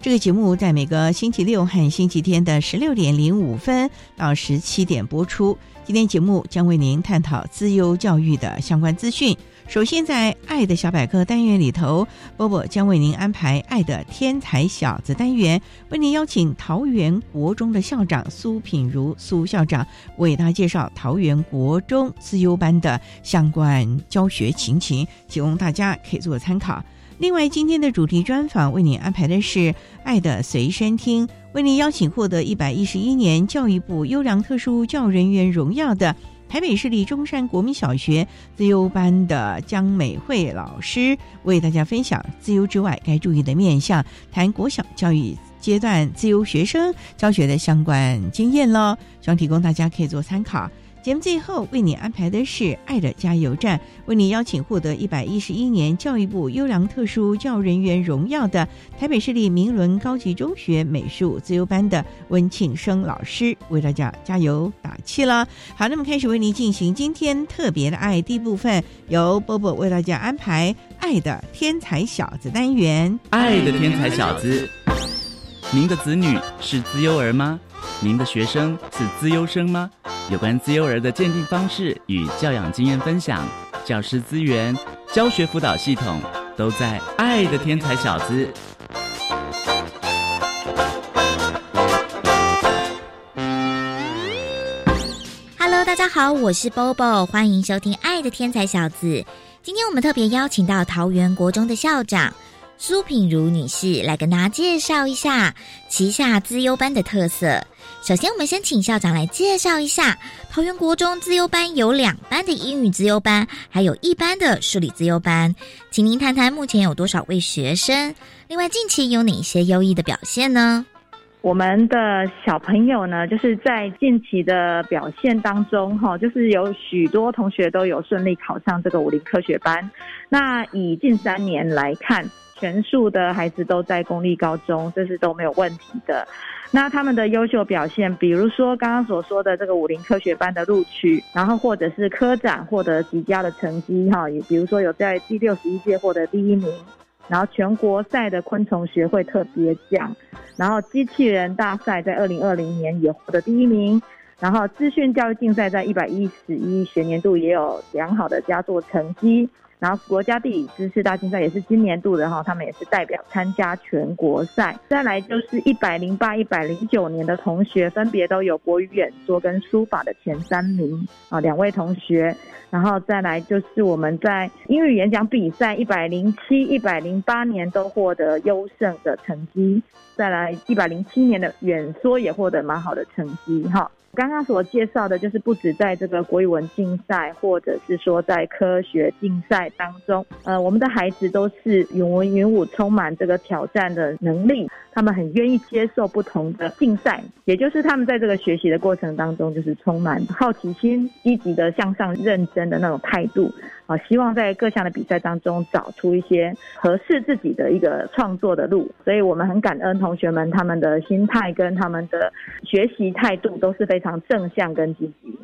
这个节目在每个星期六和星期天的十六点零五分到十七点播出。今天节目将为您探讨自由教育的相关资讯。首先，在“爱的小百科”单元里头，波波将为您安排“爱的天才小子”单元，为您邀请桃园国中的校长苏品如苏校长为大家介绍桃园国中自优班的相关教学情形，提供大家可以做参考。另外，今天的主题专访为您安排的是《爱的随身听》，为您邀请获得一百一十一年教育部优良特殊教人员荣耀的台北市立中山国民小学自由班的江美惠老师，为大家分享自由之外该注意的面向，谈国小教育阶段自由学生教学的相关经验喽，希望提供大家可以做参考。节目最后为你安排的是《爱的加油站》，为你邀请获得一百一十一年教育部优良特殊教人员荣耀的台北市立明伦高级中学美术自由班的温庆生老师，为大家加油打气了。好，那么开始为您进行今天特别的爱第一部分，由波波为大家安排《爱的天才小子》单元。爱的天才小子，您的子女是资优儿吗？您的学生是资优生吗？有关自优儿的鉴定方式与教养经验分享，教师资源、教学辅导系统，都在《爱的天才小子》。Hello，大家好，我是 Bobo，欢迎收听《爱的天才小子》。今天我们特别邀请到桃园国中的校长苏品如女士来跟大家介绍一下旗下资优班的特色。首先，我们先请校长来介绍一下桃园国中自优班有两班的英语自优班，还有一班的数理自优班，请您谈谈目前有多少位学生？另外，近期有哪些优异的表现呢？我们的小朋友呢，就是在近期的表现当中，哈，就是有许多同学都有顺利考上这个武林科学班。那以近三年来看，全数的孩子都在公立高中，这是都没有问题的。那他们的优秀表现，比如说刚刚所说的这个武林科学班的录取，然后或者是科展获得极佳的成绩，哈，也比如说有在第六十一届获得第一名，然后全国赛的昆虫学会特别奖，然后机器人大赛在二零二零年也获得第一名，然后资讯教育竞赛在一百一十一学年度也有良好的佳作成绩。然后国家地理知识大竞赛也是今年度的哈，他们也是代表参加全国赛。再来就是一百零八、一百零九年的同学，分别都有国语演说跟书法的前三名啊，两位同学。然后再来就是我们在英语演讲比赛一百零七、一百零八年都获得优胜的成绩。再来一百零七年的演说也获得蛮好的成绩哈。刚刚所介绍的，就是不止在这个国语文竞赛，或者是说在科学竞赛当中，呃，我们的孩子都是云文云武，充满这个挑战的能力，他们很愿意接受不同的竞赛，也就是他们在这个学习的过程当中，就是充满好奇心、积极的向上、认真的那种态度。啊，希望在各项的比赛当中找出一些合适自己的一个创作的路，所以我们很感恩同学们他们的心态跟他们的学习态度都是非常正向跟积极。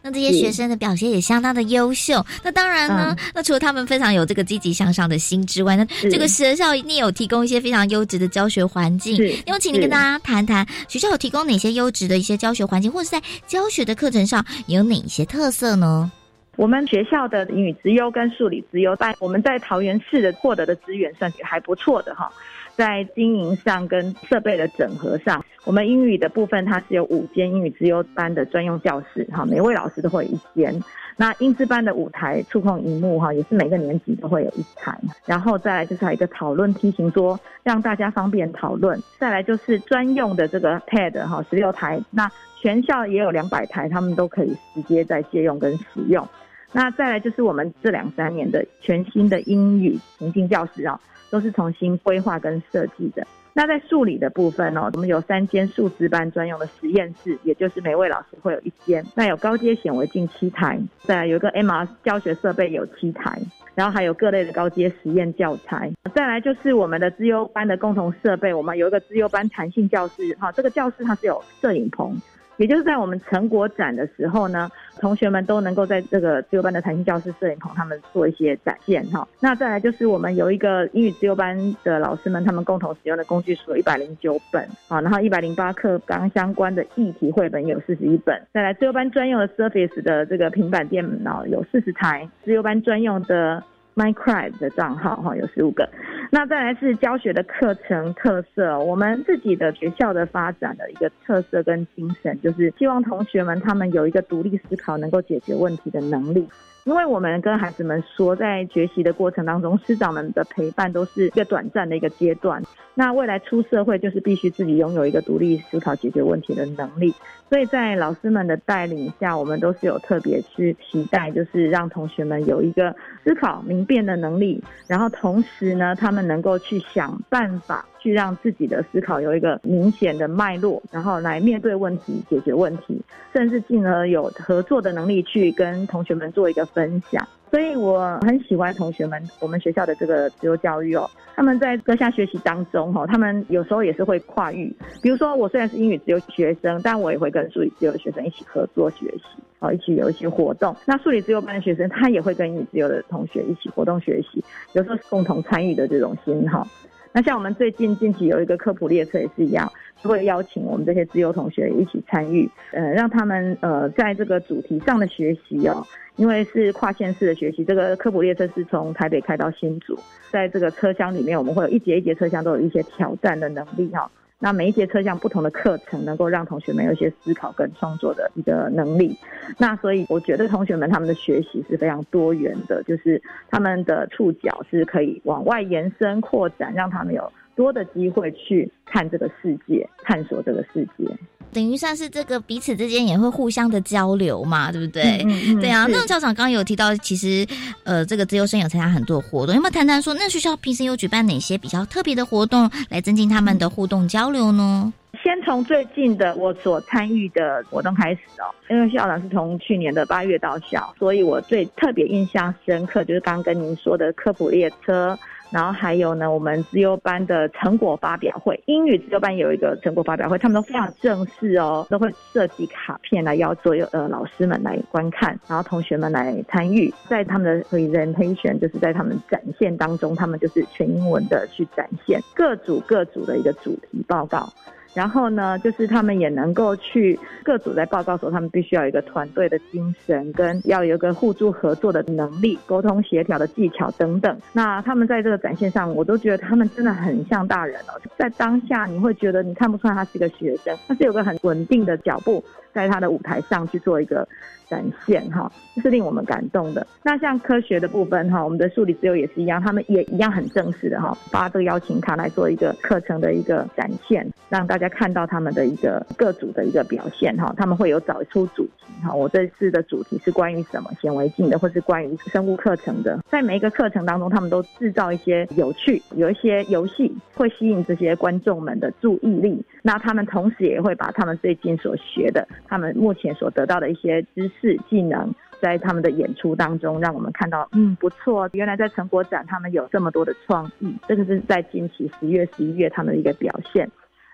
那这些学生的表现也相当的优秀。那当然呢，那除了他们非常有这个积极向上的心之外，那这个学校一定有提供一些非常优质的教学环境。那么请你跟大家谈谈，学校有提供哪些优质的一些教学环境，或者在教学的课程上有哪些特色呢？我们学校的英语资优跟数理资优，在我们在桃园市的获得的资源算是还不错的哈。在经营上跟设备的整合上，我们英语的部分它是有五间英语资优班的专用教室哈，每位老师都会有一间。那英资班的舞台触控荧幕哈，也是每个年级都会有一台。然后再来就是还有一个讨论梯形桌，让大家方便讨论。再来就是专用的这个 pad 哈，十六台。那全校也有两百台，他们都可以直接在借用跟使用。那再来就是我们这两三年的全新的英语情境教室啊。都是重新规划跟设计的。那在数理的部分哦，我们有三间数资班专用的实验室，也就是每位老师会有一间。那有高阶显微镜七台，再来有一个 MR 教学设备有七台，然后还有各类的高阶实验教材。再来就是我们的资优班的共同设备，我们有一个资优班弹性教室，哈，这个教室它是有摄影棚。也就是在我们成果展的时候呢，同学们都能够在这个自由班的弹性教室摄影棚，他们做一些展现哈。那再来就是我们有一个英语自由班的老师们，他们共同使用的工具书有一百零九本啊，然后一百零八课纲相关的议题绘本有四十一本。再来自由班专用的 Surface 的这个平板电脑有四十台，自由班专用的。Minecraft 的账号哈有十五个，那再来是教学的课程特色，我们自己的学校的发展的一个特色跟精神，就是希望同学们他们有一个独立思考、能够解决问题的能力。因为我们跟孩子们说，在学习的过程当中，师长们的陪伴都是一个短暂的一个阶段。那未来出社会，就是必须自己拥有一个独立思考、解决问题的能力。所以在老师们的带领下，我们都是有特别去期待，就是让同学们有一个思考明辨的能力，然后同时呢，他们能够去想办法。去让自己的思考有一个明显的脉络，然后来面对问题、解决问题，甚至进而有合作的能力去跟同学们做一个分享。所以我很喜欢同学们，我们学校的这个自由教育哦。他们在各项学习当中哈，他们有时候也是会跨域。比如说，我虽然是英语自由学生，但我也会跟数理自由的学生一起合作学习，哦，一起有一些活动。那数理自由班的学生，他也会跟英语自由的同学一起活动学习，有时候是共同参与的这种心哈。那像我们最近近期有一个科普列车也是一样，会邀请我们这些自由同学一起参与，呃，让他们呃在这个主题上的学习哦，因为是跨县市的学习，这个科普列车是从台北开到新竹，在这个车厢里面，我们会有一节一节车厢都有一些挑战的能力哈。那每一节车厢不同的课程，能够让同学们有一些思考跟创作的一个能力。那所以我觉得同学们他们的学习是非常多元的，就是他们的触角是可以往外延伸扩展，让他们有多的机会去看这个世界，探索这个世界。等于算是这个彼此之间也会互相的交流嘛，对不对？对啊。那校长刚刚有提到，其实呃，这个自由生有参加很多活动，有没有谈谈说，那学校平时有举办哪些比较特别的活动，来增进他们的互动交流呢？先从最近的我所参与的活动开始哦，因为校长是从去年的八月到校，所以我最特别印象深刻就是刚跟您说的科普列车。然后还有呢，我们自优班的成果发表会，英语自优班有一个成果发表会，他们都非常正式哦，都会设计卡片来邀所有呃老师们来观看，然后同学们来参与，在他们的 presentation 就是在他们展现当中，他们就是全英文的去展现各组各组的一个主题报告。然后呢，就是他们也能够去各组在报告时候，他们必须要有一个团队的精神，跟要有一个互助合作的能力、沟通协调的技巧等等。那他们在这个展现上，我都觉得他们真的很像大人哦。在当下，你会觉得你看不出来他是一个学生，他是有个很稳定的脚步，在他的舞台上去做一个。展现哈，这是令我们感动的。那像科学的部分哈，我们的数理自由也是一样，他们也一样很正式的哈，发这个邀请卡来做一个课程的一个展现，让大家看到他们的一个各组的一个表现哈。他们会有找出主题哈，我这次的主题是关于什么显微镜的，或是关于生物课程的。在每一个课程当中，他们都制造一些有趣，有一些游戏会吸引这些观众们的注意力。那他们同时也会把他们最近所学的，他们目前所得到的一些知识。技能在他们的演出当中，让我们看到，嗯，不错。原来在成果展，他们有这么多的创意，这个是在近期十月、十一月他们的一个表现。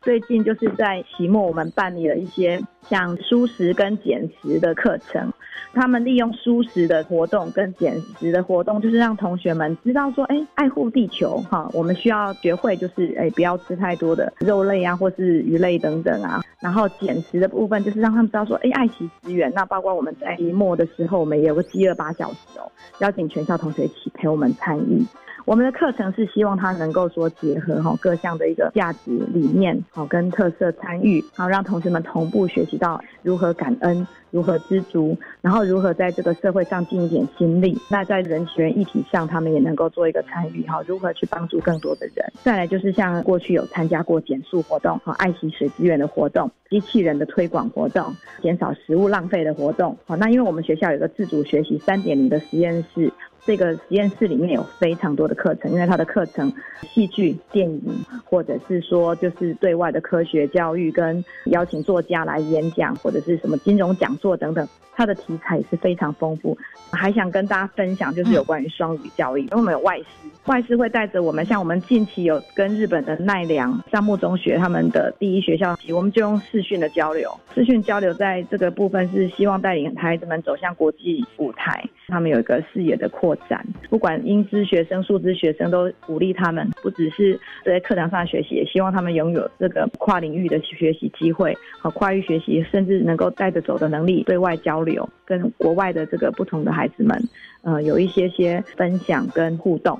最近就是在期末，我们办理了一些像舒适跟减食的课程。他们利用舒适的活动跟减食的活动，就是让同学们知道说，哎，爱护地球哈，我们需要学会就是，哎，不要吃太多的肉类啊，或是鱼类等等啊。然后减食的部分，就是让他们知道说，哎，爱惜资源。那包括我们在期末的时候，我们也有个饥饿八小时哦，邀请全校同学一起陪我们参与。我们的课程是希望它能够说结合哈各项的一个价值理念，好跟特色参与，好让同学们同步学习到如何感恩。如何知足，然后如何在这个社会上尽一点心力？那在人权议题上，他们也能够做一个参与哈？如何去帮助更多的人？再来就是像过去有参加过减速活动和爱惜水资源的活动，机器人的推广活动，减少食物浪费的活动。好，那因为我们学校有个自主学习三点零的实验室。这个实验室里面有非常多的课程，因为它的课程、戏剧、电影，或者是说就是对外的科学教育，跟邀请作家来演讲，或者是什么金融讲座等等，它的题材是非常丰富。还想跟大家分享，就是有关于双语教育，因为我们有外师，外师会带着我们，像我们近期有跟日本的奈良山木中学他们的第一学校，我们就用视讯的交流，视讯交流在这个部分是希望带领孩子们走向国际舞台，他们有一个视野的扩。展，不管英资学生、数资学生，都鼓励他们，不只是在课堂上学习，也希望他们拥有这个跨领域的学习机会和跨域学习，甚至能够带着走的能力，对外交流，跟国外的这个不同的孩子们，呃，有一些些分享跟互动，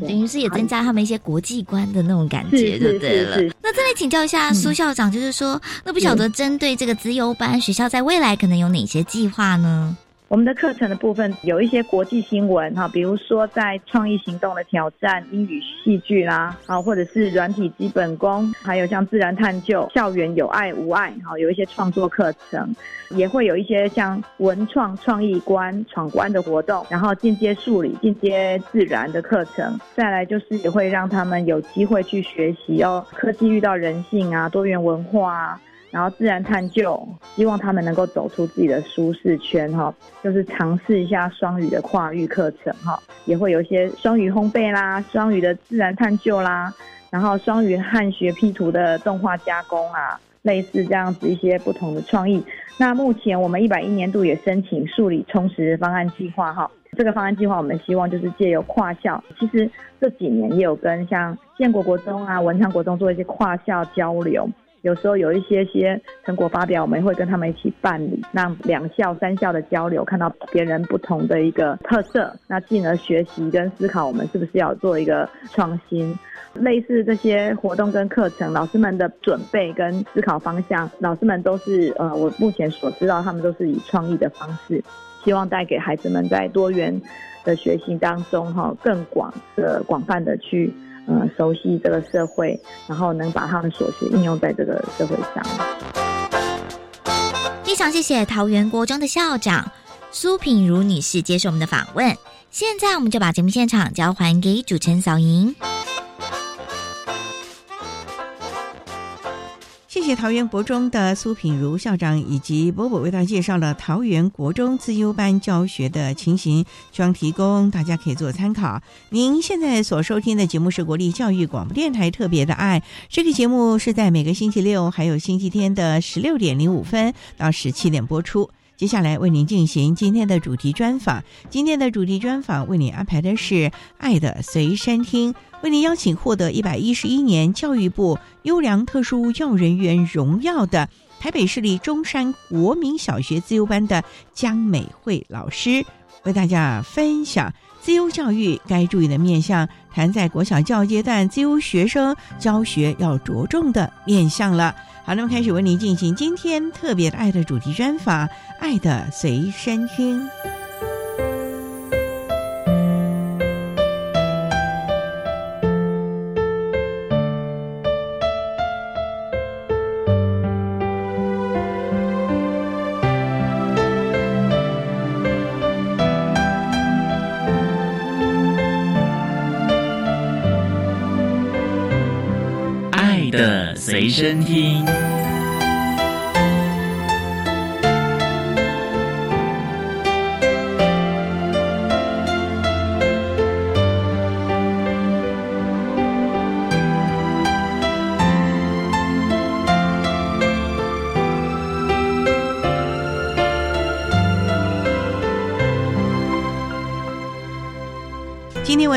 等于是也增加他们一些国际观的那种感觉，对不对了？那再来请教一下苏校长，就是说，那不晓得针对这个资优班学校，在未来可能有哪些计划呢？我们的课程的部分有一些国际新闻哈，比如说在创意行动的挑战、英语戏剧啦，啊，或者是软体基本功，还有像自然探究、校园有爱无爱，好，有一些创作课程，也会有一些像文创创意关闯关的活动，然后进阶数理、进阶自然的课程，再来就是也会让他们有机会去学习哦，科技遇到人性啊，多元文化啊。然后自然探究，希望他们能够走出自己的舒适圈哈，就是尝试一下双语的跨域课程哈，也会有一些双语烘焙啦、双语的自然探究啦，然后双语汉学 P 图的动画加工啊，类似这样子一些不同的创意。那目前我们一百一年度也申请数理充实方案计划哈，这个方案计划我们希望就是借由跨校，其实这几年也有跟像建国国中啊、文昌国中做一些跨校交流。有时候有一些些成果发表，我们会跟他们一起办理，让两校、三校的交流，看到别人不同的一个特色，那进而学习跟思考，我们是不是要做一个创新？类似这些活动跟课程，老师们的准备跟思考方向，老师们都是呃，我目前所知道，他们都是以创意的方式，希望带给孩子们在多元的学习当中，哈，更广的、广泛的去。嗯，熟悉这个社会，然后能把他们所学应用在这个社会上。非常谢谢桃园国中的校长苏品如女士接受我们的访问。现在我们就把节目现场交还给主持人小莹。谢谢桃园国中的苏品如校长以及波波为大家介绍了桃园国中自优班教学的情形，希望提供大家可以做参考。您现在所收听的节目是国立教育广播电台特别的爱，这个节目是在每个星期六还有星期天的十六点零五分到十七点播出。接下来为您进行今天的主题专访，今天的主题专访为您安排的是《爱的随身听》。为您邀请获得一百一十一年教育部优良特殊教人员荣耀的台北市立中山国民小学自由班的江美惠老师，为大家分享自由教育该注意的面向，谈在国小教育阶段自由学生教学要着重的面向了。好，那么开始为您进行今天特别的爱的主题专访，《爱的随身听》。随身听。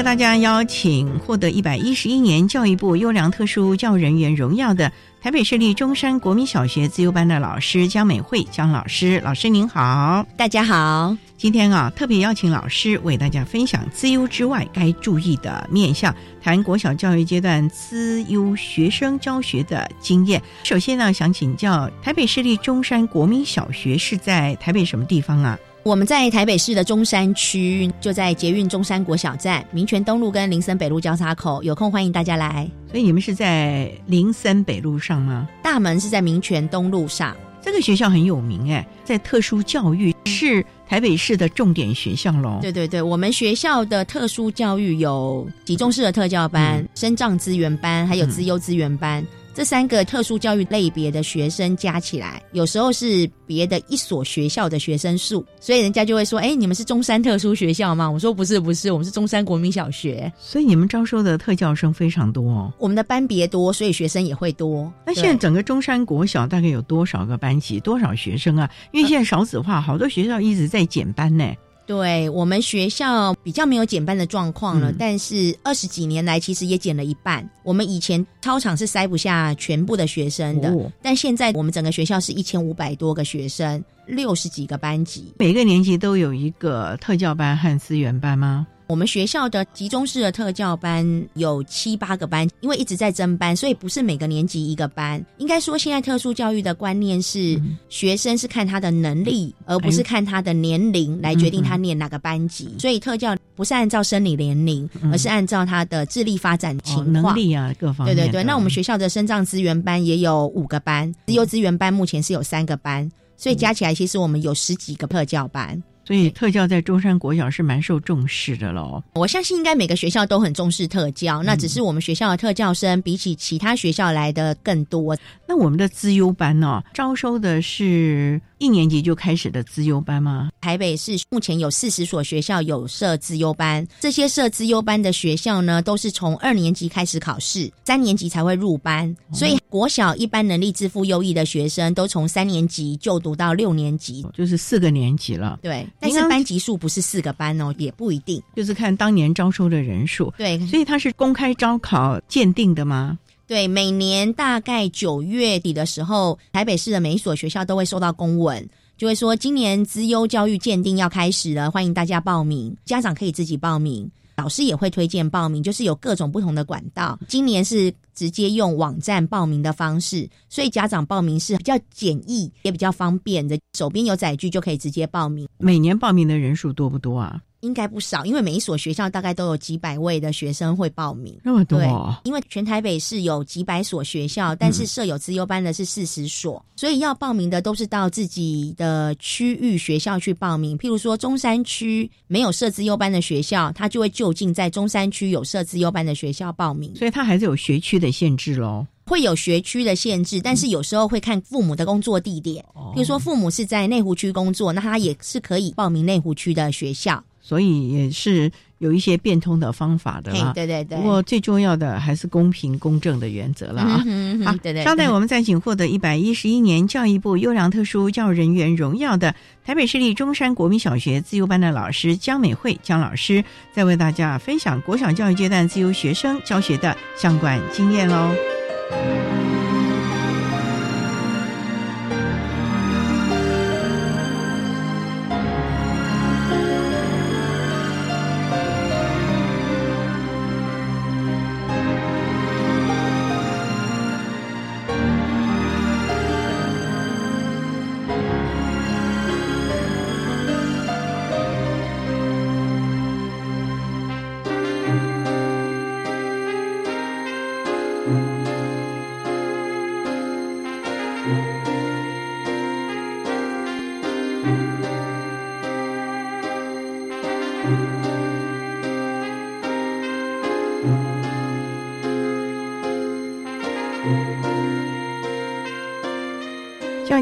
大家邀请获得一百一十一年教育部优良特殊教育人员荣耀的台北市立中山国民小学自由班的老师江美惠江老师，老师您好，大家好。今天啊，特别邀请老师为大家分享资优之外该注意的面向，谈国小教育阶段资优学生教学的经验。首先呢，想请教台北市立中山国民小学是在台北什么地方啊？我们在台北市的中山区，就在捷运中山国小站、民权东路跟林森北路交叉口，有空欢迎大家来。所以你们是在林森北路上吗？大门是在民权东路上。这个学校很有名哎，在特殊教育是台北市的重点学校喽。对对对，我们学校的特殊教育有集中式的特教班、生障资源班，还有资优资源班。这三个特殊教育类别的学生加起来，有时候是别的一所学校的学生数，所以人家就会说：“哎，你们是中山特殊学校吗？”我说：“不是，不是，我们是中山国民小学。”所以你们招收的特教生非常多哦。我们的班别多，所以学生也会多。那现在整个中山国小大概有多少个班级，多少学生啊？因为现在少子化，好多学校一直在减班呢。对我们学校比较没有减班的状况了，但是二十几年来其实也减了一半。我们以前操场是塞不下全部的学生的，但现在我们整个学校是一千五百多个学生，六十几个班级，每个年级都有一个特教班和资源班吗？我们学校的集中式的特教班有七八个班，因为一直在增班，所以不是每个年级一个班。应该说，现在特殊教育的观念是，学生是看他的能力，而不是看他的年龄来决定他念哪个班级。所以特教不是按照生理年龄，而是按照他的智力发展情况、能力啊各方面。对对对，那我们学校的生障资源班也有五个班，自由资源班目前是有三个班，所以加起来其实我们有十几个特教班。所以特教在中山国小是蛮受重视的喽。我相信应该每个学校都很重视特教，那只是我们学校的特教生比起其他学校来的更多。那我们的资优班呢，招收的是一年级就开始的资优班吗？台北市目前有四十所学校有设资优班，这些设资优班的学校呢，都是从二年级开始考试，三年级才会入班。所以国小一般能力支付优异的学生，都从三年级就读到六年级，就是四个年级了。对。但是班级数不是四个班哦，也不一定，就是看当年招收的人数。对，所以它是公开招考鉴定的吗？对，每年大概九月底的时候，台北市的每一所学校都会收到公文，就会说今年资优教育鉴定要开始了，欢迎大家报名。家长可以自己报名，老师也会推荐报名，就是有各种不同的管道。今年是。直接用网站报名的方式，所以家长报名是比较简易也比较方便的，手边有载具就可以直接报名。每年报名的人数多不多啊？应该不少，因为每一所学校大概都有几百位的学生会报名。那么多，因为全台北市有几百所学校，但是设有自优班的是四十所，所以要报名的都是到自己的区域学校去报名。譬如说中山区没有设自优班的学校，他就会就近在中山区有设自优班的学校报名。所以他还是有学区的限制喽。会有学区的限制，但是有时候会看父母的工作地点。比如说父母是在内湖区工作，那他也是可以报名内湖区的学校。所以也是有一些变通的方法的啦。对对对。不过最重要的还是公平公正的原则了啊。好，对对。稍待，我们再请获得一百一十一年教育部优良特殊教育人员荣耀的台北市立中山国民小学自由班的老师江美惠江老师，再为大家分享国小教育阶段自由学生教学的相关经验喽。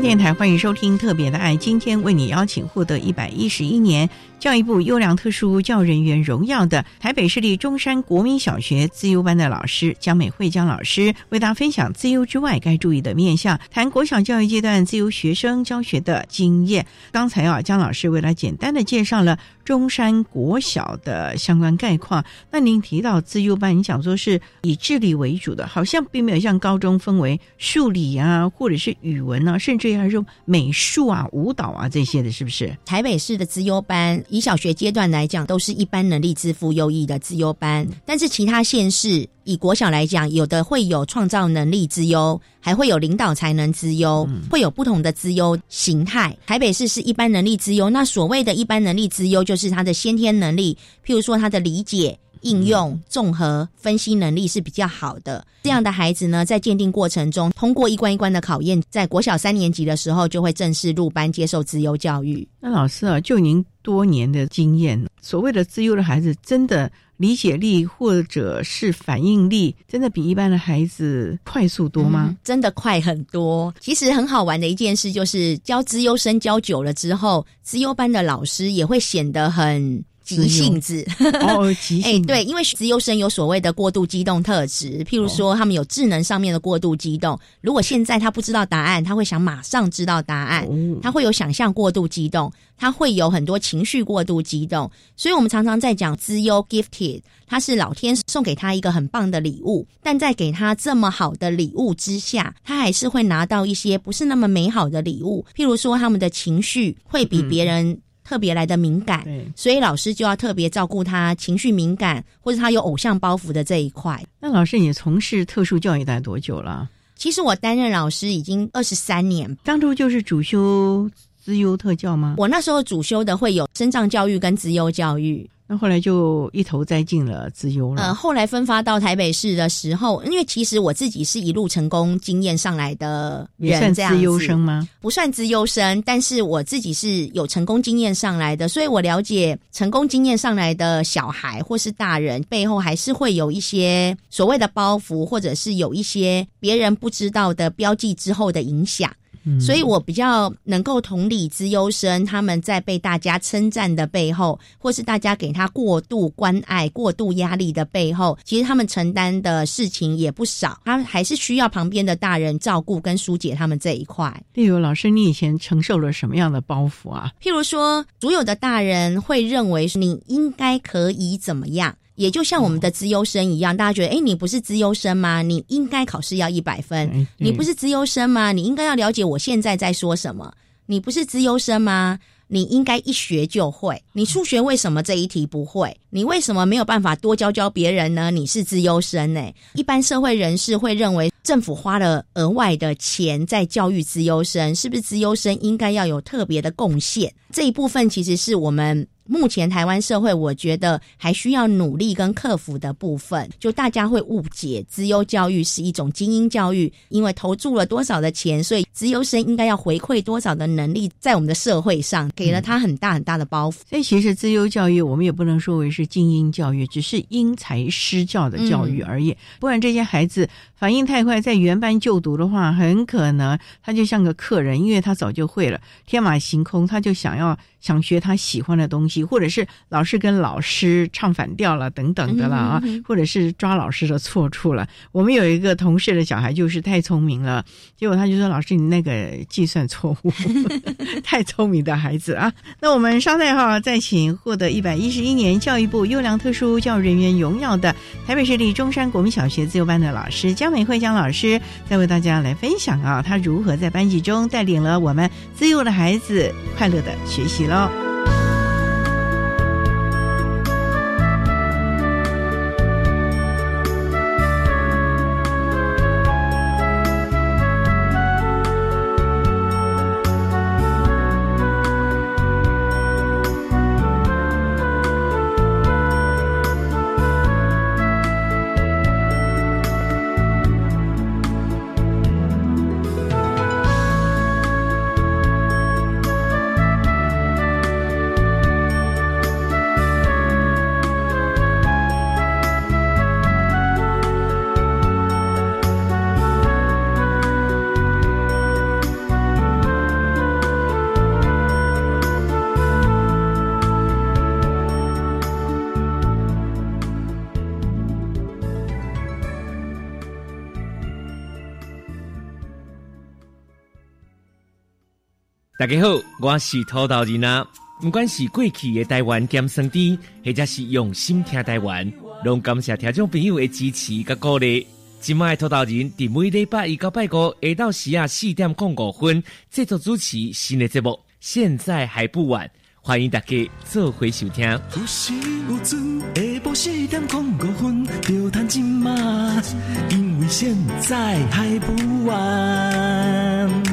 电台欢迎收听《特别的爱》，今天为你邀请获得一百一十一年教育部优良特殊教人员荣耀的台北市立中山国民小学自优班的老师江美惠江老师，为大家分享自优之外该注意的面向，谈国小教育阶段自优学生教学的经验。刚才啊，江老师为了简单的介绍了中山国小的相关概况。那您提到资优班，你想说是以智力为主的，好像并没有像高中分为数理啊，或者是语文啊，甚至还是美术啊、舞蹈啊这些的，是不是？台北市的资优班，以小学阶段来讲，都是一般能力支付优异的资优班，但是其他县市。以国小来讲，有的会有创造能力资优，还会有领导才能资优，会有不同的资优形态。台北市是一般能力资优，那所谓的一般能力资优，就是他的先天能力，譬如说他的理解、应用、综合、分析能力是比较好的。这样的孩子呢，在鉴定过程中通过一关一关的考验，在国小三年级的时候就会正式入班接受资优教育。那老师啊，就您多年的经验，所谓的资优的孩子，真的？理解力或者是反应力，真的比一般的孩子快速多吗？真的快很多。其实很好玩的一件事就是，教资优生教久了之后，资优班的老师也会显得很。急性子哦，急 性哎，对，因为资优生有所谓的过度激动特质，譬如说他们有智能上面的过度激动。如果现在他不知道答案，他会想马上知道答案，他会有想象过度激动，他会有很多情绪过度激动。所以我们常常在讲资优 gifted，他是老天送给他一个很棒的礼物，但在给他这么好的礼物之下，他还是会拿到一些不是那么美好的礼物，譬如说他们的情绪会比别人。特别来的敏感，所以老师就要特别照顾他情绪敏感或者他有偶像包袱的这一块。那老师，你从事特殊教育待多久了？其实我担任老师已经二十三年，当初就是主修资优特教吗？我那时候主修的会有生障教育跟资优教育。那后来就一头栽进了资优了。呃，后来分发到台北市的时候，因为其实我自己是一路成功经验上来的人，这样资优生吗？不算资优生，但是我自己是有成功经验上来的，所以我了解成功经验上来的小孩或是大人背后还是会有一些所谓的包袱，或者是有一些别人不知道的标记之后的影响。所以我比较能够同理之优生，他们在被大家称赞的背后，或是大家给他过度关爱、过度压力的背后，其实他们承担的事情也不少，他还是需要旁边的大人照顾跟疏解他们这一块。例如，老师，你以前承受了什么样的包袱啊？譬如说，所有的大人会认为你应该可以怎么样？也就像我们的资优生一样，大家觉得，哎，你不是资优生吗？你应该考试要一百分。你不是资优生吗？你应该要了解我现在在说什么。你不是资优生吗？你应该一学就会。你数学为什么这一题不会？你为什么没有办法多教教别人呢？你是资优生呢？一般社会人士会认为，政府花了额外的钱在教育资优生，是不是资优生应该要有特别的贡献？这一部分其实是我们。目前台湾社会，我觉得还需要努力跟克服的部分，就大家会误解资优教育是一种精英教育，因为投注了多少的钱，所以资优生应该要回馈多少的能力，在我们的社会上给了他很大很大的包袱。所以其实资优教育，我们也不能说为是精英教育，只是因材施教的教育而已。不然这些孩子反应太快，在原班就读的话，很可能他就像个客人，因为他早就会了，天马行空，他就想要。想学他喜欢的东西，或者是老是跟老师唱反调了等等的了啊，或者是抓老师的错处了。我们有一个同事的小孩就是太聪明了，结果他就说：“老师，你那个计算错误。”太聪明的孩子啊！那我们稍待哈，再请获得一百一十一年教育部优良特殊教育人员荣耀的台北市立中山国民小学自由班的老师江美惠江老师，再为大家来分享啊，他如何在班级中带领了我们自由的孩子快乐的学习了。呢？大家好，我是土豆人啊。不管是过去的台湾咸生甜，或者是用心听台湾，拢感谢听众朋友的支持甲鼓励。今麦土豆人伫每礼拜一到拜五下到时啊四点零五分制作主持新的节目，现在还不晚，欢迎大家做回收听。有时有阵下晡四点零五分，就谈今嘛，因为现在还不晚。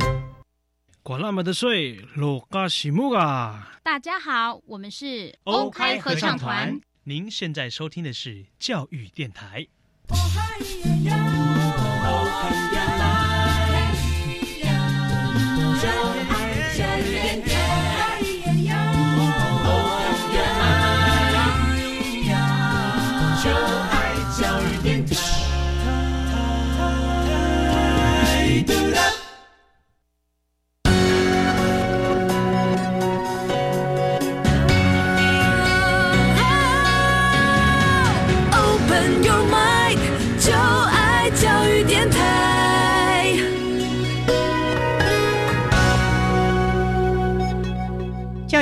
管那么的水，落嘎西木啊！大家好，我们是欧开合唱团。您现在收听的是教育电台。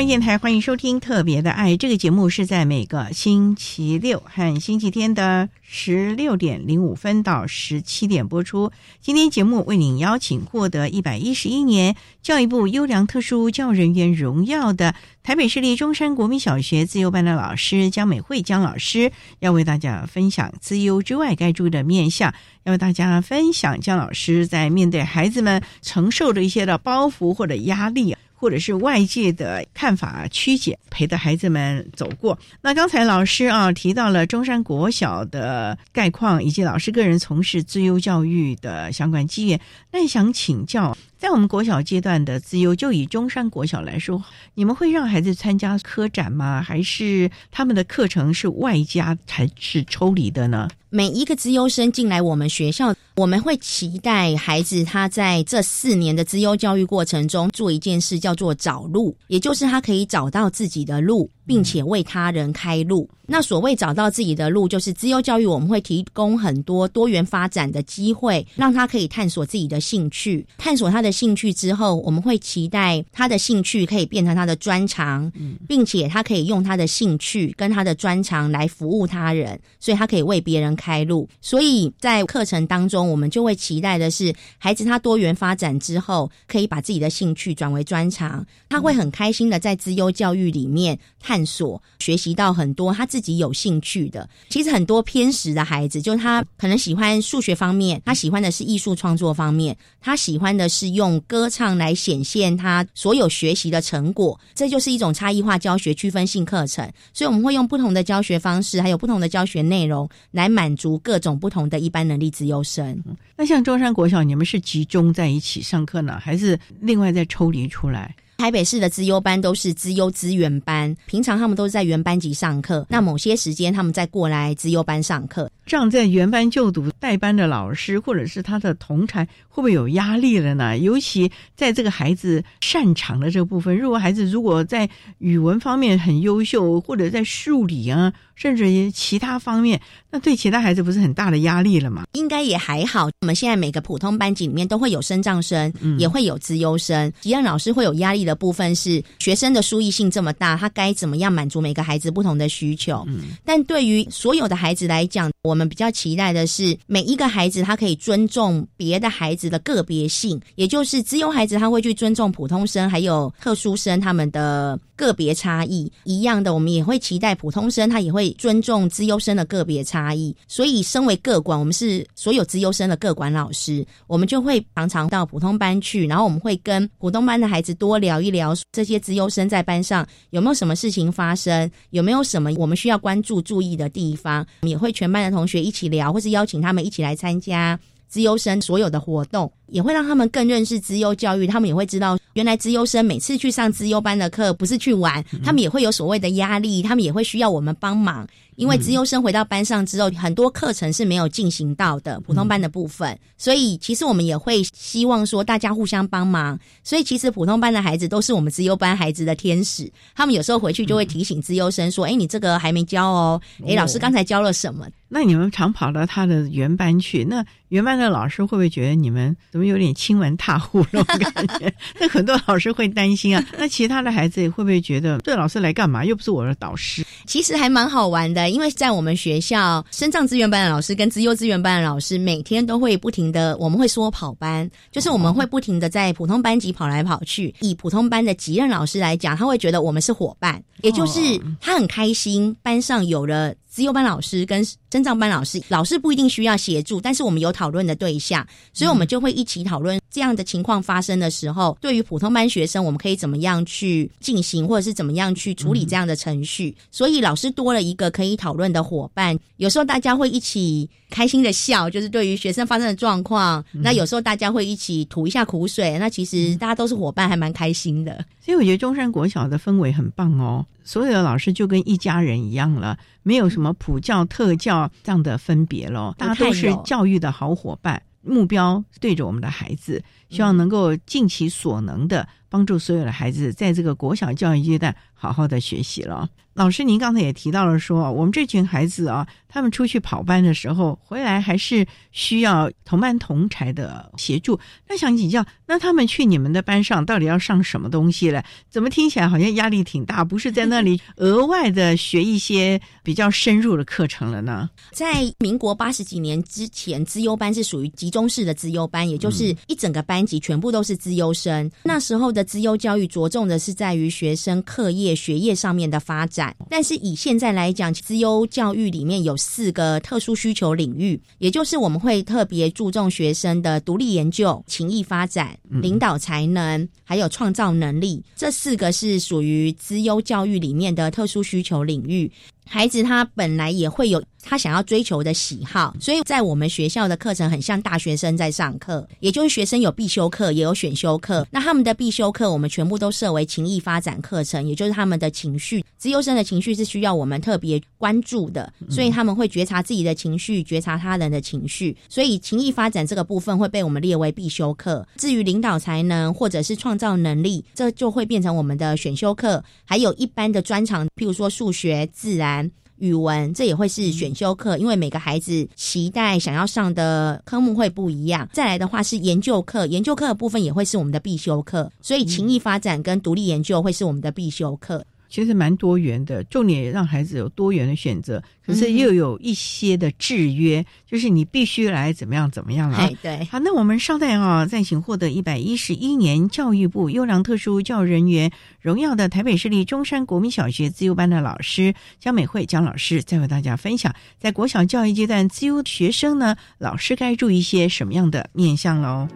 电台欢迎收听《特别的爱》这个节目，是在每个星期六和星期天的十六点零五分到十七点播出。今天节目为您邀请获得一百一十一年教育部优良特殊教人员荣耀的台北市立中山国民小学自由班的老师江美惠江老师，要为大家分享自优之外该注意的面向，要为大家分享江老师在面对孩子们承受的一些的包袱或者压力。或者是外界的看法曲解，陪着孩子们走过。那刚才老师啊提到了中山国小的概况，以及老师个人从事自优教育的相关经验。那想请教，在我们国小阶段的自优，就以中山国小来说，你们会让孩子参加科展吗？还是他们的课程是外加才是抽离的呢？每一个资优生进来我们学校，我们会期待孩子他在这四年的资优教育过程中做一件事，叫做找路，也就是他可以找到自己的路。并且为他人开路。那所谓找到自己的路，就是资优教育。我们会提供很多多元发展的机会，让他可以探索自己的兴趣。探索他的兴趣之后，我们会期待他的兴趣可以变成他的专长，并且他可以用他的兴趣跟他的专长来服务他人，所以他可以为别人开路。所以在课程当中，我们就会期待的是，孩子他多元发展之后，可以把自己的兴趣转为专长，他会很开心的在资优教育里面探。探索学习到很多他自己有兴趣的，其实很多偏食的孩子，就他可能喜欢数学方面，他喜欢的是艺术创作方面，他喜欢的是用歌唱来显现他所有学习的成果，这就是一种差异化教学区分性课程。所以我们会用不同的教学方式，还有不同的教学内容，来满足各种不同的一般能力自优生。那像中山国小，你们是集中在一起上课呢，还是另外再抽离出来？台北市的资优班都是资优资源班，平常他们都是在原班级上课，那某些时间他们再过来资优班上课。这样在原班就读代班的老师或者是他的同才会不会有压力了呢？尤其在这个孩子擅长的这个部分，如果孩子如果在语文方面很优秀，或者在数理啊。甚至于其他方面，那对其他孩子不是很大的压力了吗？应该也还好。我们现在每个普通班级里面都会有升障生，也会有资优生。吉安老师会有压力的。的部分是学生的输益性这么大，他该怎么样满足每个孩子不同的需求？嗯，但对于所有的孩子来讲，我们比较期待的是每一个孩子他可以尊重别的孩子的个别性，也就是只有孩子他会去尊重普通生还有特殊生他们的个别差异。一样的，我们也会期待普通生他也会尊重资优生的个别差异。所以，身为个管，我们是所有资优生的个管老师，我们就会常常到普通班去，然后我们会跟普通班的孩子多聊一聊这些资优生在班上有没有什么事情发生，有没有什么我们需要关注注意的地方，也会全班的同学一起聊，或是邀请他们一起来参加资优生所有的活动，也会让他们更认识资优教育。他们也会知道，原来资优生每次去上资优班的课不是去玩，他们也会有所谓的压力，他们也会需要我们帮忙。因为资优生回到班上之后，很多课程是没有进行到的，普通班的部分，所以其实我们也会希望说大家互相帮忙。所以其实普通班的孩子都是我们资优班孩子的天使，他们有时候回去就会提醒资优生说：“哎，你这个还没教哦，哎，老师刚才教了什么？”那你们常跑到他的原班去，那原班的老师会不会觉得你们怎么有点亲门踏户那种感觉？那很多老师会担心啊。那其他的孩子会不会觉得这老师来干嘛？又不是我的导师。其实还蛮好玩的，因为在我们学校，升障资源班的老师跟资优资源班的老师每天都会不停的，我们会说跑班，就是我们会不停的在普通班级跑来跑去。以普通班的级任老师来讲，他会觉得我们是伙伴，也就是他很开心班上有了。资优班老师跟增障班老师，老师不一定需要协助，但是我们有讨论的对象，所以我们就会一起讨论这样的情况发生的时候，对于普通班学生，我们可以怎么样去进行，或者是怎么样去处理这样的程序。所以老师多了一个可以讨论的伙伴，有时候大家会一起开心的笑，就是对于学生发生的状况，那有时候大家会一起吐一下苦水，那其实大家都是伙伴，还蛮开心的。所以我觉得中山国小的氛围很棒哦。所有的老师就跟一家人一样了，没有什么普教特教这样的分别咯，大家都是教育的好伙伴，目标对着我们的孩子，希望能够尽其所能的帮助所有的孩子在这个国小教育阶段好好的学习了。老师，您刚才也提到了说，我们这群孩子啊，他们出去跑班的时候回来还是需要同班同才的协助。那想请教，那他们去你们的班上到底要上什么东西了？怎么听起来好像压力挺大？不是在那里 额外的学一些比较深入的课程了呢？在民国八十几年之前，资优班是属于集中式的资优班，也就是一整个班级全部都是资优生。那时候的资优教育着重的是在于学生课业学业上面的发展。但是以现在来讲，资优教育里面有四个特殊需求领域，也就是我们会特别注重学生的独立研究、情谊发展、领导才能，还有创造能力。这四个是属于资优教育里面的特殊需求领域。孩子他本来也会有他想要追求的喜好，所以在我们学校的课程很像大学生在上课，也就是学生有必修课也有选修课。那他们的必修课我们全部都设为情谊发展课程，也就是他们的情绪，自优生的情绪是需要我们特别关注的，所以他们会觉察自己的情绪，觉察他人的情绪。所以情谊发展这个部分会被我们列为必修课。至于领导才能或者是创造能力，这就会变成我们的选修课。还有一般的专长，譬如说数学、自然。语文这也会是选修课，因为每个孩子期待想要上的科目会不一样。再来的话是研究课，研究课的部分也会是我们的必修课，所以情谊发展跟独立研究会是我们的必修课。其实蛮多元的，重点让孩子有多元的选择，可是又有一些的制约，就是你必须来怎么样怎么样了。对，好，那我们稍待啊，再请获得一百一十一年教育部优良特殊教育人员荣耀的台北市立中山国民小学自由班的老师江美惠江老师，再为大家分享，在国小教育阶段自由学生呢，老师该注意一些什么样的面向喽。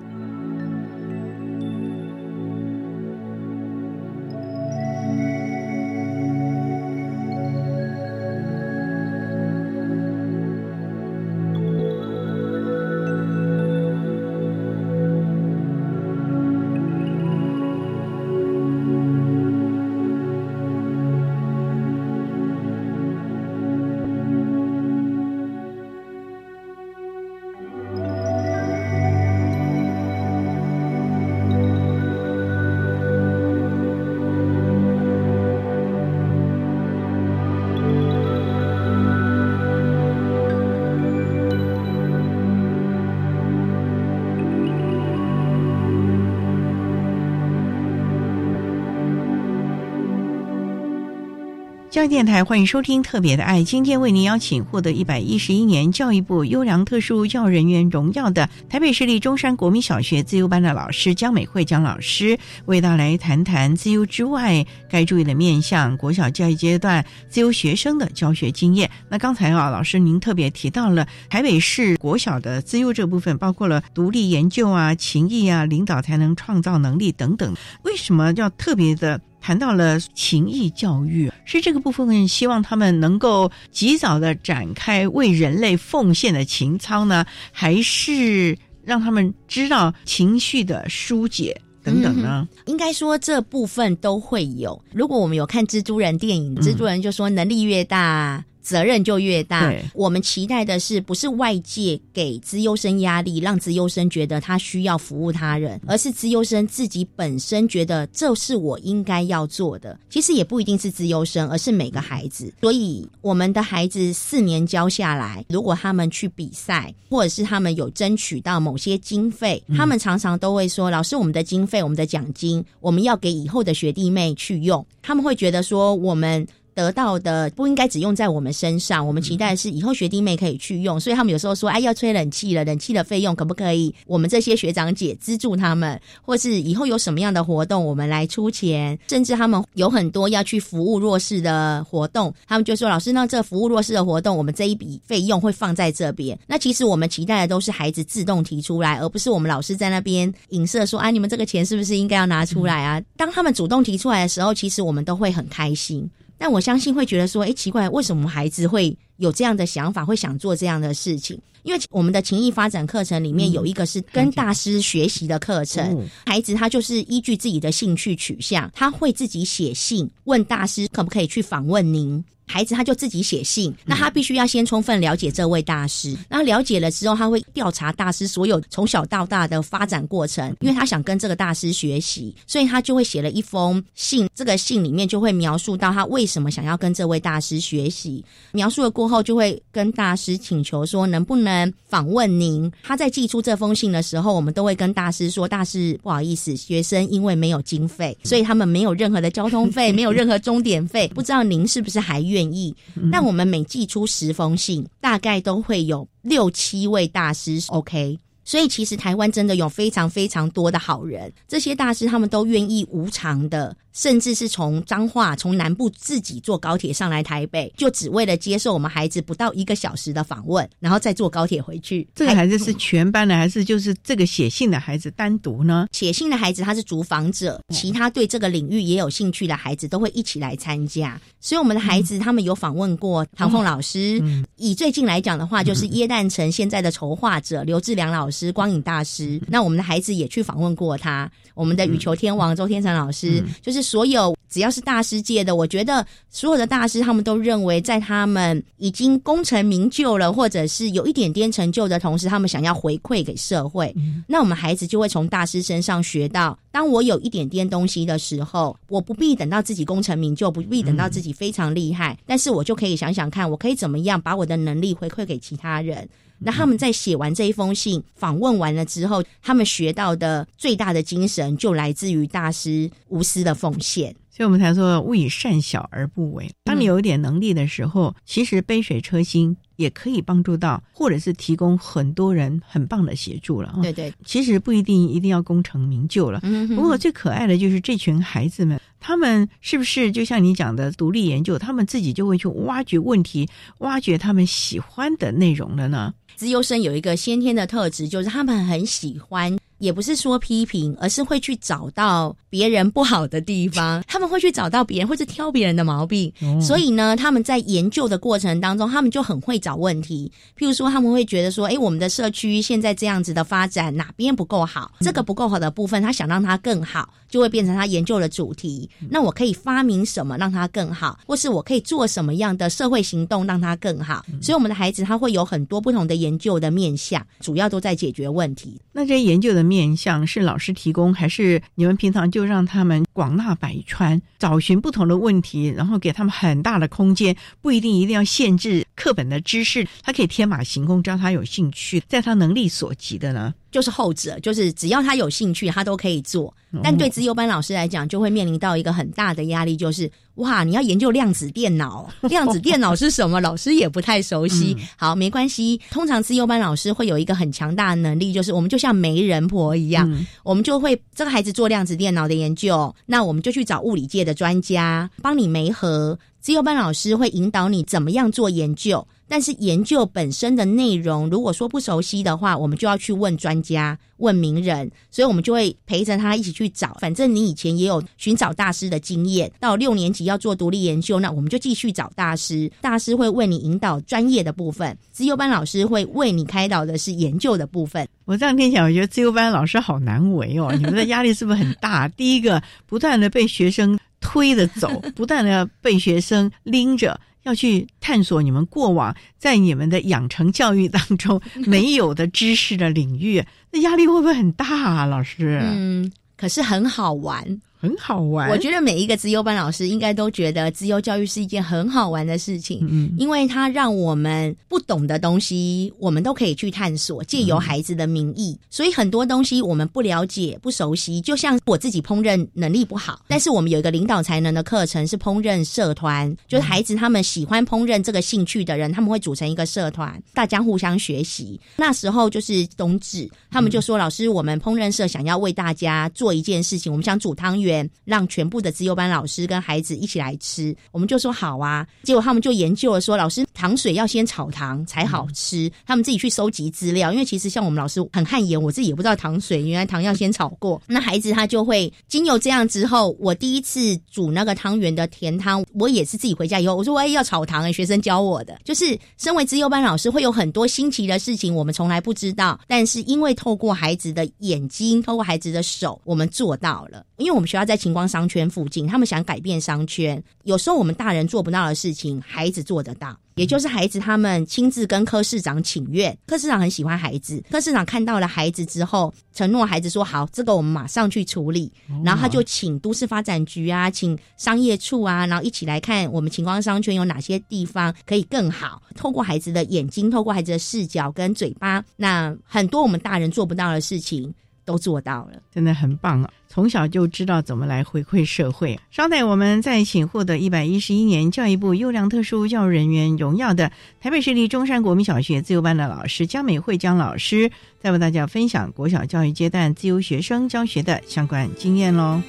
教育电台欢迎收听《特别的爱》，今天为您邀请获得一百一十一年教育部优良特殊教人员荣耀的台北市立中山国民小学自由班的老师江美惠江老师，为大家来谈谈自由之外该注意的面向国小教育阶段自由学生的教学经验。那刚才啊，老师您特别提到了台北市国小的自由这部分，包括了独立研究啊、情谊啊、领导才能创造能力等等。为什么要特别的？谈到了情谊教育，是这个部分希望他们能够及早的展开为人类奉献的情操呢，还是让他们知道情绪的疏解等等呢？应该说这部分都会有。如果我们有看蜘蛛人电影，蜘蛛人就说能力越大。责任就越大。我们期待的是，不是外界给资优生压力，让资优生觉得他需要服务他人，而是资优生自己本身觉得这是我应该要做的。其实也不一定是资优生，而是每个孩子。所以我们的孩子四年教下来，如果他们去比赛，或者是他们有争取到某些经费，他们常常都会说：“老师，我们的经费，我们的奖金，我们要给以后的学弟妹去用。”他们会觉得说我们。得到的不应该只用在我们身上，我们期待的是以后学弟妹可以去用，所以他们有时候说，哎，要吹冷气了，冷气的费用可不可以我们这些学长姐资助他们，或是以后有什么样的活动我们来出钱，甚至他们有很多要去服务弱势的活动，他们就说，老师，那这服务弱势的活动，我们这一笔费用会放在这边。那其实我们期待的都是孩子自动提出来，而不是我们老师在那边影射说，啊，你们这个钱是不是应该要拿出来啊？当他们主动提出来的时候，其实我们都会很开心。但我相信会觉得说，哎，奇怪，为什么孩子会有这样的想法，会想做这样的事情？因为我们的情谊发展课程里面有一个是跟大师学习的课程，孩子他就是依据自己的兴趣取向，他会自己写信问大师可不可以去访问您。孩子他就自己写信，那他必须要先充分了解这位大师，然后了解了之后，他会调查大师所有从小到大的发展过程，因为他想跟这个大师学习，所以他就会写了一封信。这个信里面就会描述到他为什么想要跟这位大师学习。描述了过后，就会跟大师请求说，能不能访问您？他在寄出这封信的时候，我们都会跟大师说，大师不好意思，学生因为没有经费，所以他们没有任何的交通费，没有任何终点费，不知道您是不是还愿。愿意，但我们每寄出十封信，大概都会有六七位大师 OK。所以其实台湾真的有非常非常多的好人，这些大师他们都愿意无偿的。甚至是从彰化、从南部自己坐高铁上来台北，就只为了接受我们孩子不到一个小时的访问，然后再坐高铁回去。这个孩子是全班的，还是就是这个写信的孩子单独呢？写信的孩子他是主访者，其他对这个领域也有兴趣的孩子都会一起来参加。所以我们的孩子他们有访问过唐凤老师。以最近来讲的话，就是 耶诞城现在的筹划者刘志良老师、光影大师。那我们的孩子也去访问过他。我们的羽球天王周天成老师就是。所有只要是大师界的，我觉得所有的大师，他们都认为，在他们已经功成名就了，或者是有一点点成就的同时，他们想要回馈给社会。那我们孩子就会从大师身上学到，当我有一点点东西的时候，我不必等到自己功成名就，不必等到自己非常厉害，但是我就可以想想看，我可以怎么样把我的能力回馈给其他人。那他们在写完这一封信、访问完了之后，他们学到的最大的精神就来自于大师无私的奉献。所以我们才说，勿以善小而不为。当你有一点能力的时候，其实杯水车薪也可以帮助到，或者是提供很多人很棒的协助了。对对，其实不一定一定要功成名就了。不过最可爱的就是这群孩子们，他们是不是就像你讲的独立研究，他们自己就会去挖掘问题，挖掘他们喜欢的内容了呢？自优生有一个先天的特质，就是他们很喜欢。也不是说批评，而是会去找到别人不好的地方，他们会去找到别人，或者挑别人的毛病。所以呢，他们在研究的过程当中，他们就很会找问题。譬如说，他们会觉得说：“哎，我们的社区现在这样子的发展，哪边不够好？这个不够好的部分，他想让它更好，就会变成他研究的主题。那我可以发明什么让它更好，或是我可以做什么样的社会行动让它更好？所以，我们的孩子他会有很多不同的研究的面向，主要都在解决问题。那这些研究的面。面向是老师提供，还是你们平常就让他们广纳百川，找寻不同的问题，然后给他们很大的空间，不一定一定要限制课本的知识，他可以天马行空，只要他有兴趣，在他能力所及的呢？就是后者，就是只要他有兴趣，他都可以做。但对资优班老师来讲，就会面临到一个很大的压力，就是哇，你要研究量子电脑，量子电脑是什么？老师也不太熟悉。好，没关系。通常资优班老师会有一个很强大的能力，就是我们就像媒人婆一样，我们就会这个孩子做量子电脑的研究，那我们就去找物理界的专家帮你媒合。资优班老师会引导你怎么样做研究。但是研究本身的内容，如果说不熟悉的话，我们就要去问专家、问名人，所以我们就会陪着他一起去找。反正你以前也有寻找大师的经验，到六年级要做独立研究，那我们就继续找大师。大师会为你引导专业的部分，自优班老师会为你开导的是研究的部分。我这样听起来，我觉得自优班老师好难为哦。你们的压力是不是很大？第一个，不断的被学生推着走，不断的被学生拎着。要去探索你们过往在你们的养成教育当中 没有的知识的领域，那压力会不会很大啊，老师？嗯，可是很好玩。很好玩，我觉得每一个资优班老师应该都觉得资优教育是一件很好玩的事情，嗯，因为它让我们不懂的东西，我们都可以去探索，借由孩子的名义，所以很多东西我们不了解、不熟悉，就像我自己烹饪能力不好，但是我们有一个领导才能的课程是烹饪社团，就是孩子他们喜欢烹饪这个兴趣的人，他们会组成一个社团，大家互相学习。那时候就是冬至，他们就说：“老师，我们烹饪社想要为大家做一件事情，我们想煮汤圆。”让全部的自优班老师跟孩子一起来吃，我们就说好啊。结果他们就研究了说，老师糖水要先炒糖才好吃。他们自己去收集资料，因为其实像我们老师很汗颜，我自己也不知道糖水原来糖要先炒过。那孩子他就会经由这样之后，我第一次煮那个汤圆的甜汤，我也是自己回家以后，我说我也要炒糖，学生教我的。就是身为自优班老师，会有很多新奇的事情，我们从来不知道，但是因为透过孩子的眼睛，透过孩子的手，我们做到了。因为我们学校在晴光商圈附近，他们想改变商圈。有时候我们大人做不到的事情，孩子做得到。也就是孩子他们亲自跟柯市长请愿，柯市长很喜欢孩子，柯市长看到了孩子之后，承诺孩子说好，这个我们马上去处理。然后他就请都市发展局啊，请商业处啊，然后一起来看我们晴光商圈有哪些地方可以更好。透过孩子的眼睛，透过孩子的视角跟嘴巴，那很多我们大人做不到的事情。都做到了，真的很棒啊！从小就知道怎么来回馈社会。稍待，我们再请获得一百一十一年教育部优良特殊教育人员荣耀的台北市立中山国民小学自由班的老师江美惠江老师，再为大家分享国小教育阶段自由学生教学的相关经验喽。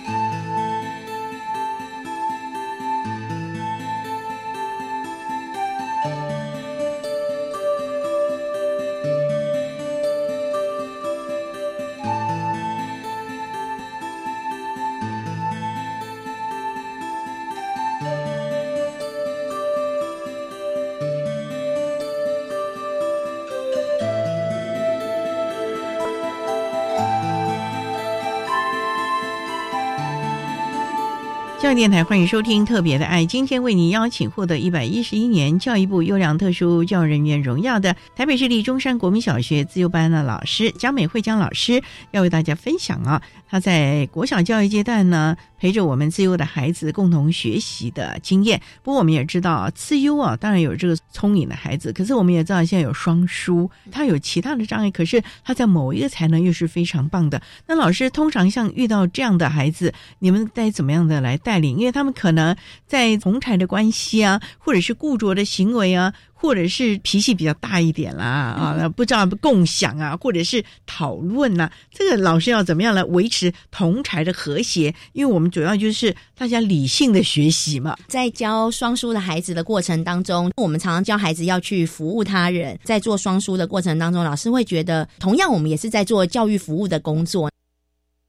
教育电台欢迎收听《特别的爱》，今天为您邀请获得一百一十一年教育部优良特殊教育人员荣耀的台北市立中山国民小学自由班的老师江美惠江老师，要为大家分享啊，他在国小教育阶段呢。陪着我们自优的孩子共同学习的经验。不过我们也知道啊，自优啊，当然有这个聪颖的孩子，可是我们也知道现在有双输，他有其他的障碍，可是他在某一个才能又是非常棒的。那老师通常像遇到这样的孩子，你们该怎么样的来带领？因为他们可能在同台的关系啊，或者是固着的行为啊。或者是脾气比较大一点啦，啊，不知道共享啊，或者是讨论呐，这个老师要怎么样来维持同台的和谐？因为我们主要就是大家理性的学习嘛。在教双书的孩子的过程当中，我们常常教孩子要去服务他人，在做双书的过程当中，老师会觉得，同样我们也是在做教育服务的工作。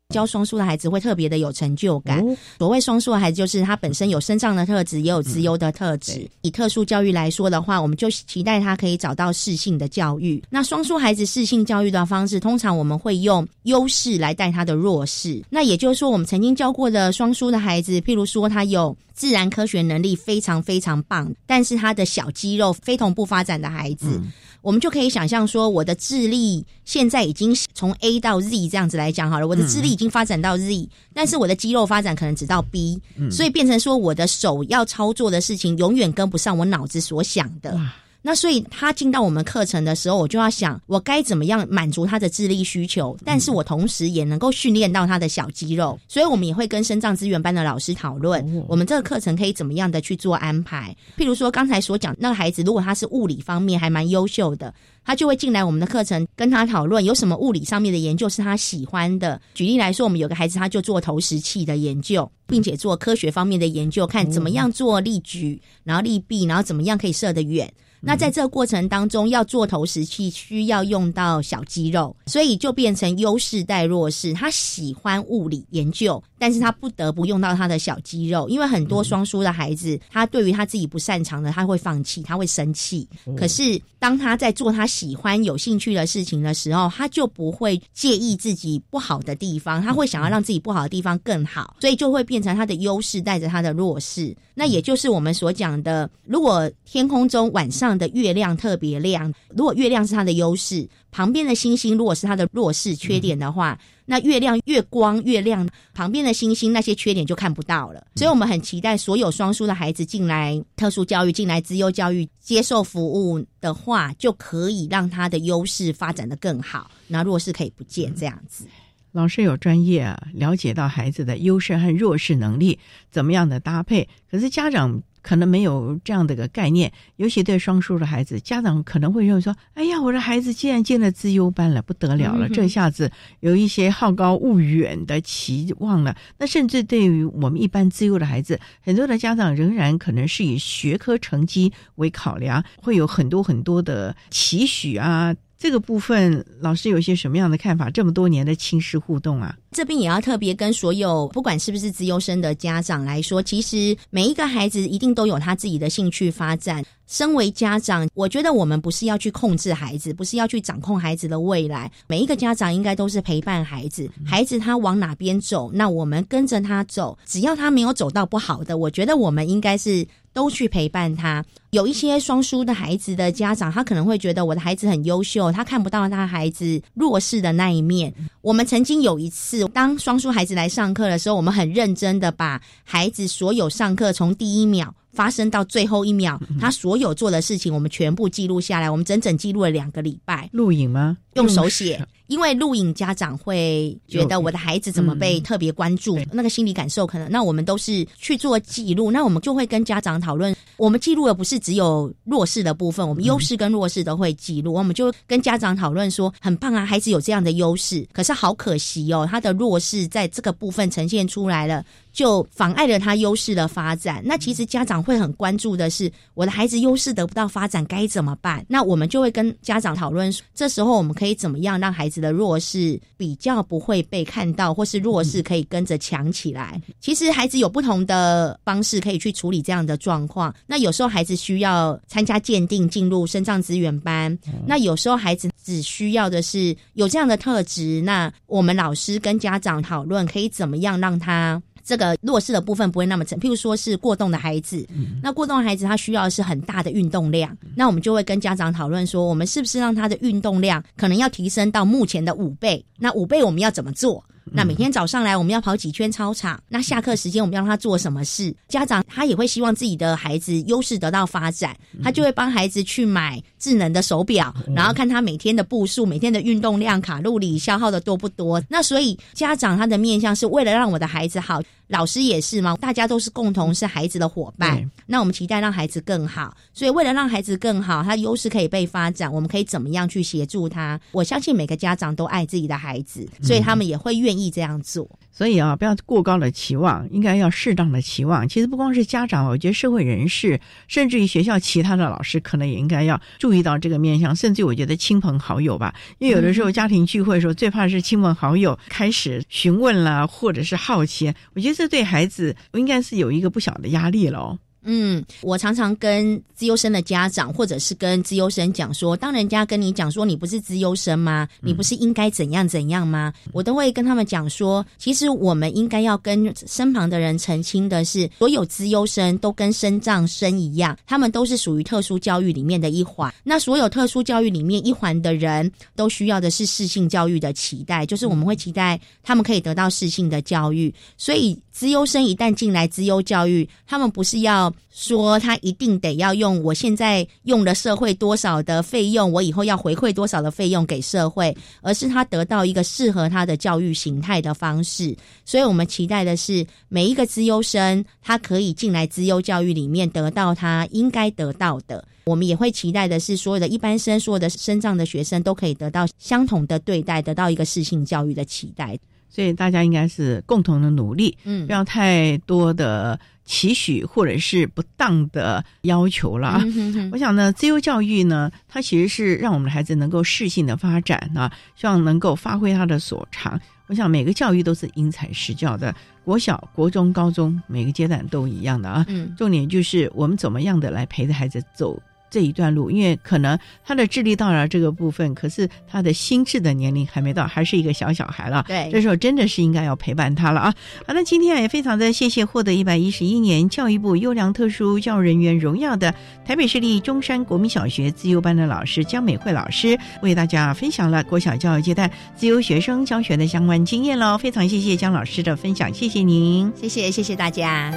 教双数的孩子会特别的有成就感。所谓双数的孩子，就是他本身有身上的特质，也有资优的特质。以特殊教育来说的话，我们就期待他可以找到适性的教育。那双数孩子适性教育的方式，通常我们会用优势来带他的弱势。那也就是说，我们曾经教过的双数的孩子，譬如说他有自然科学能力非常非常棒，但是他的小肌肉非同步发展的孩子。我们就可以想象说，我的智力现在已经从 A 到 Z 这样子来讲好了，我的智力已经发展到 Z，但是我的肌肉发展可能只到 B，所以变成说我的手要操作的事情永远跟不上我脑子所想的。那所以他进到我们课程的时候，我就要想，我该怎么样满足他的智力需求，但是我同时也能够训练到他的小肌肉。所以我们也会跟生障资源班的老师讨论，我们这个课程可以怎么样的去做安排。譬如说刚才所讲那个孩子，如果他是物理方面还蛮优秀的。他就会进来我们的课程，跟他讨论有什么物理上面的研究是他喜欢的。举例来说，我们有个孩子，他就做投石器的研究，并且做科学方面的研究，看怎么样做力举，然后力臂，然后怎么样可以射得远。那在这个过程当中，要做投石器需要用到小肌肉，所以就变成优势带弱势。他喜欢物理研究，但是他不得不用到他的小肌肉，因为很多双输的孩子，他对于他自己不擅长的，他会放弃，他会生气。可是当他在做他喜欢、有兴趣的事情的时候，他就不会介意自己不好的地方，他会想要让自己不好的地方更好，所以就会变成他的优势带着他的弱势。那也就是我们所讲的，如果天空中晚上的月亮特别亮，如果月亮是他的优势，旁边的星星如果是他的弱势缺点的话，那月亮越光越亮，旁边的星星那些缺点就看不到了。所以我们很期待所有双书的孩子进来特殊教育、进来资优教育接受服务的话，就可以让他的优势发展的更好，那弱势可以不见这样子。老师有专业啊，了解到孩子的优势和弱势能力怎么样的搭配，可是家长可能没有这样的一个概念，尤其对双数的孩子，家长可能会认为说：“哎呀，我的孩子既然进了资优班了，不得了了，这下子有一些好高骛远的期望了。”那甚至对于我们一般资优的孩子，很多的家长仍然可能是以学科成绩为考量，会有很多很多的期许啊。这个部分，老师有些什么样的看法？这么多年的亲师互动啊，这边也要特别跟所有不管是不是自优生的家长来说，其实每一个孩子一定都有他自己的兴趣发展。身为家长，我觉得我们不是要去控制孩子，不是要去掌控孩子的未来。每一个家长应该都是陪伴孩子，孩子他往哪边走，那我们跟着他走。只要他没有走到不好的，我觉得我们应该是都去陪伴他。有一些双输的孩子的家长，他可能会觉得我的孩子很优秀，他看不到他孩子弱势的那一面。我们曾经有一次，当双输孩子来上课的时候，我们很认真的把孩子所有上课从第一秒。发生到最后一秒，他所有做的事情，我们全部记录下来。我们整整记录了两个礼拜。录影吗？用手写。因为录影，家长会觉得我的孩子怎么被特别关注，那个心理感受可能。那我们都是去做记录，那我们就会跟家长讨论。我们记录的不是只有弱势的部分，我们优势跟弱势都会记录。我们就跟家长讨论说，很棒啊，孩子有这样的优势，可是好可惜哦，他的弱势在这个部分呈现出来了，就妨碍了他优势的发展。那其实家长会很关注的是，我的孩子优势得不到发展该怎么办？那我们就会跟家长讨论，这时候我们可以怎么样让孩子。的弱势比较不会被看到，或是弱势可以跟着强起来。其实孩子有不同的方式可以去处理这样的状况。那有时候孩子需要参加鉴定，进入身障资源班；那有时候孩子只需要的是有这样的特质。那我们老师跟家长讨论，可以怎么样让他。这个弱势的部分不会那么沉，譬如说是过动的孩子，那过动的孩子他需要的是很大的运动量，那我们就会跟家长讨论说，我们是不是让他的运动量可能要提升到目前的五倍？那五倍我们要怎么做？那每天早上来，我们要跑几圈操场。那下课时间，我们要让他做什么事？家长他也会希望自己的孩子优势得到发展，他就会帮孩子去买智能的手表，然后看他每天的步数、每天的运动量、卡路里消耗的多不多。那所以家长他的面向是为了让我的孩子好，老师也是嘛，大家都是共同是孩子的伙伴。那我们期待让孩子更好，所以为了让孩子更好，他优势可以被发展，我们可以怎么样去协助他？我相信每个家长都爱自己的孩子，所以他们也会愿。意这样做，所以啊，不要过高的期望，应该要适当的期望。其实不光是家长，我觉得社会人士，甚至于学校其他的老师，可能也应该要注意到这个面向。甚至我觉得亲朋好友吧，因为有的时候家庭聚会的时候，最怕是亲朋好友开始询问了，或者是好奇。我觉得这对孩子应该是有一个不小的压力了。嗯，我常常跟资优生的家长，或者是跟资优生讲说，当人家跟你讲说你不是资优生吗？你不是应该怎样怎样吗？我都会跟他们讲说，其实我们应该要跟身旁的人澄清的是，所有资优生都跟身障生一样，他们都是属于特殊教育里面的一环。那所有特殊教育里面一环的人都需要的是适性教育的期待，就是我们会期待他们可以得到适性的教育。所以资优生一旦进来资优教育，他们不是要说他一定得要用我现在用了社会多少的费用，我以后要回馈多少的费用给社会，而是他得到一个适合他的教育形态的方式。所以我们期待的是每一个资优生，他可以进来资优教育里面得到他应该得到的。我们也会期待的是，所有的一般生、所有的升障的学生都可以得到相同的对待，得到一个适性教育的期待。所以大家应该是共同的努力，嗯不要太多的期许或者是不当的要求了啊。嗯哼哼我想呢，自由教育呢，它其实是让我们的孩子能够适性的发展啊，希望能够发挥他的所长。我想每个教育都是因材施教的，国小、国中、高中每个阶段都一样的啊。嗯重点就是我们怎么样的来陪着孩子走这一段路，因为可能他的智力到了这个部分，可是他的心智的年龄还没到，还是一个小小孩了。对这时候真的是应该要陪伴他了啊！好，那今天也非常的谢谢获得一百一十一年教育部优良特殊教育人员荣耀的台北市立中山国民小学自由班的老师江美惠老师，为大家分享了国小教育阶段自由学生教学的相关经验喽。非常谢谢江老师的分享，谢谢您，谢谢谢谢大家。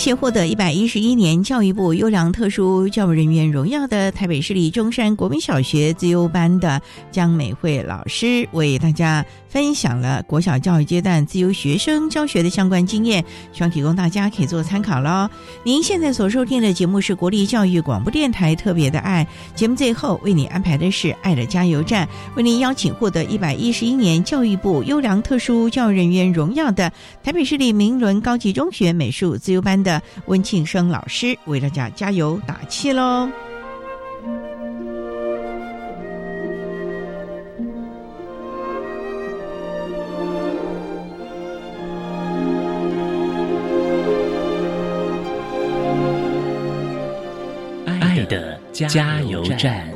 谢获得一百一十一年教育部优良特殊教育人员荣耀的台北市立中山国民小学自优班的江美惠老师，为大家分享了国小教育阶段自由学生教学的相关经验，希望提供大家可以做参考喽。您现在所收听的节目是国立教育广播电台特别的爱节目，最后为你安排的是爱的加油站，为您邀请获得一百一十一年教育部优良特殊教育人员荣耀的台北市立明伦高级中学美术自由班的温庆生老师，为大家加油打气喽！爱的加油站。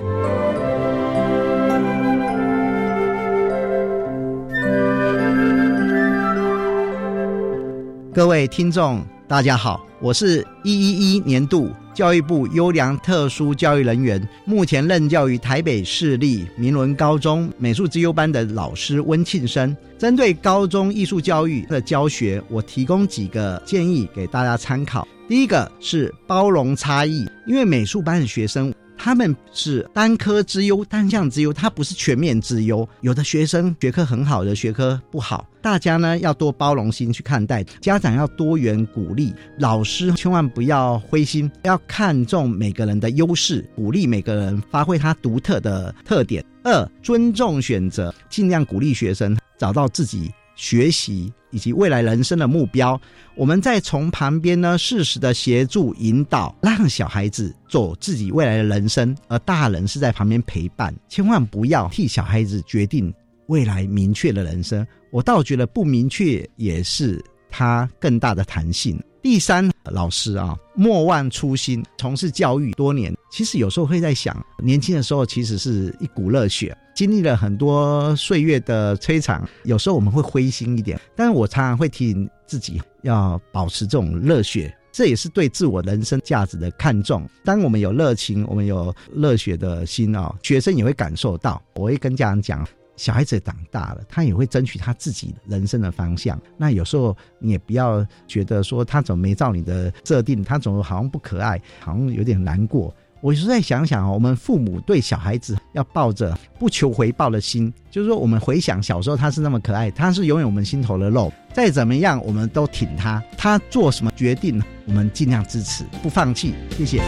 各位听众，大家好，我是一一一年度教育部优良特殊教育人员，目前任教于台北市立明伦高中美术之优班的老师温庆生。针对高中艺术教育的教学，我提供几个建议给大家参考。第一个是包容差异，因为美术班的学生。他们是单科之优、单项之优，他不是全面之优。有的学生学科很好，的学科不好，大家呢要多包容心去看待，家长要多元鼓励，老师千万不要灰心，要看重每个人的优势，鼓励每个人发挥他独特的特点。二，尊重选择，尽量鼓励学生找到自己学习以及未来人生的目标。我们再从旁边呢，适时的协助引导，让小孩子走自己未来的人生，而大人是在旁边陪伴。千万不要替小孩子决定未来明确的人生。我倒觉得不明确也是他更大的弹性。第三，老师啊，莫忘初心，从事教育多年，其实有时候会在想，年轻的时候其实是一股热血，经历了很多岁月的摧残，有时候我们会灰心一点。但是我常常会提醒自己，要保持这种热血，这也是对自我人生价值的看重。当我们有热情，我们有热血的心啊，学生也会感受到。我会跟家长讲。小孩子长大了，他也会争取他自己人生的方向。那有时候你也不要觉得说他怎么没照你的设定，他怎么好像不可爱，好像有点难过。我实在想想我们父母对小孩子要抱着不求回报的心，就是说我们回想小时候他是那么可爱，他是永远我们心头的肉。再怎么样，我们都挺他，他做什么决定，我们尽量支持，不放弃。谢谢。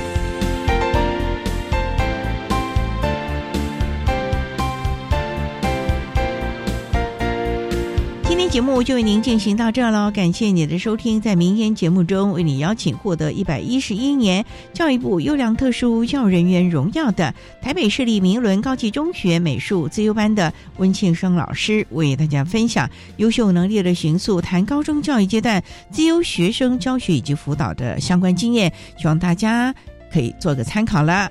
节目就为您进行到这儿了，感谢你的收听。在明天节目中，为你邀请获得一百一十一年教育部优良特殊教人员荣耀的台北市立明伦高级中学美术自优班的温庆生老师，为大家分享优秀能力的寻溯，谈高中教育阶段自优学生教学以及辅导的相关经验，希望大家可以做个参考了。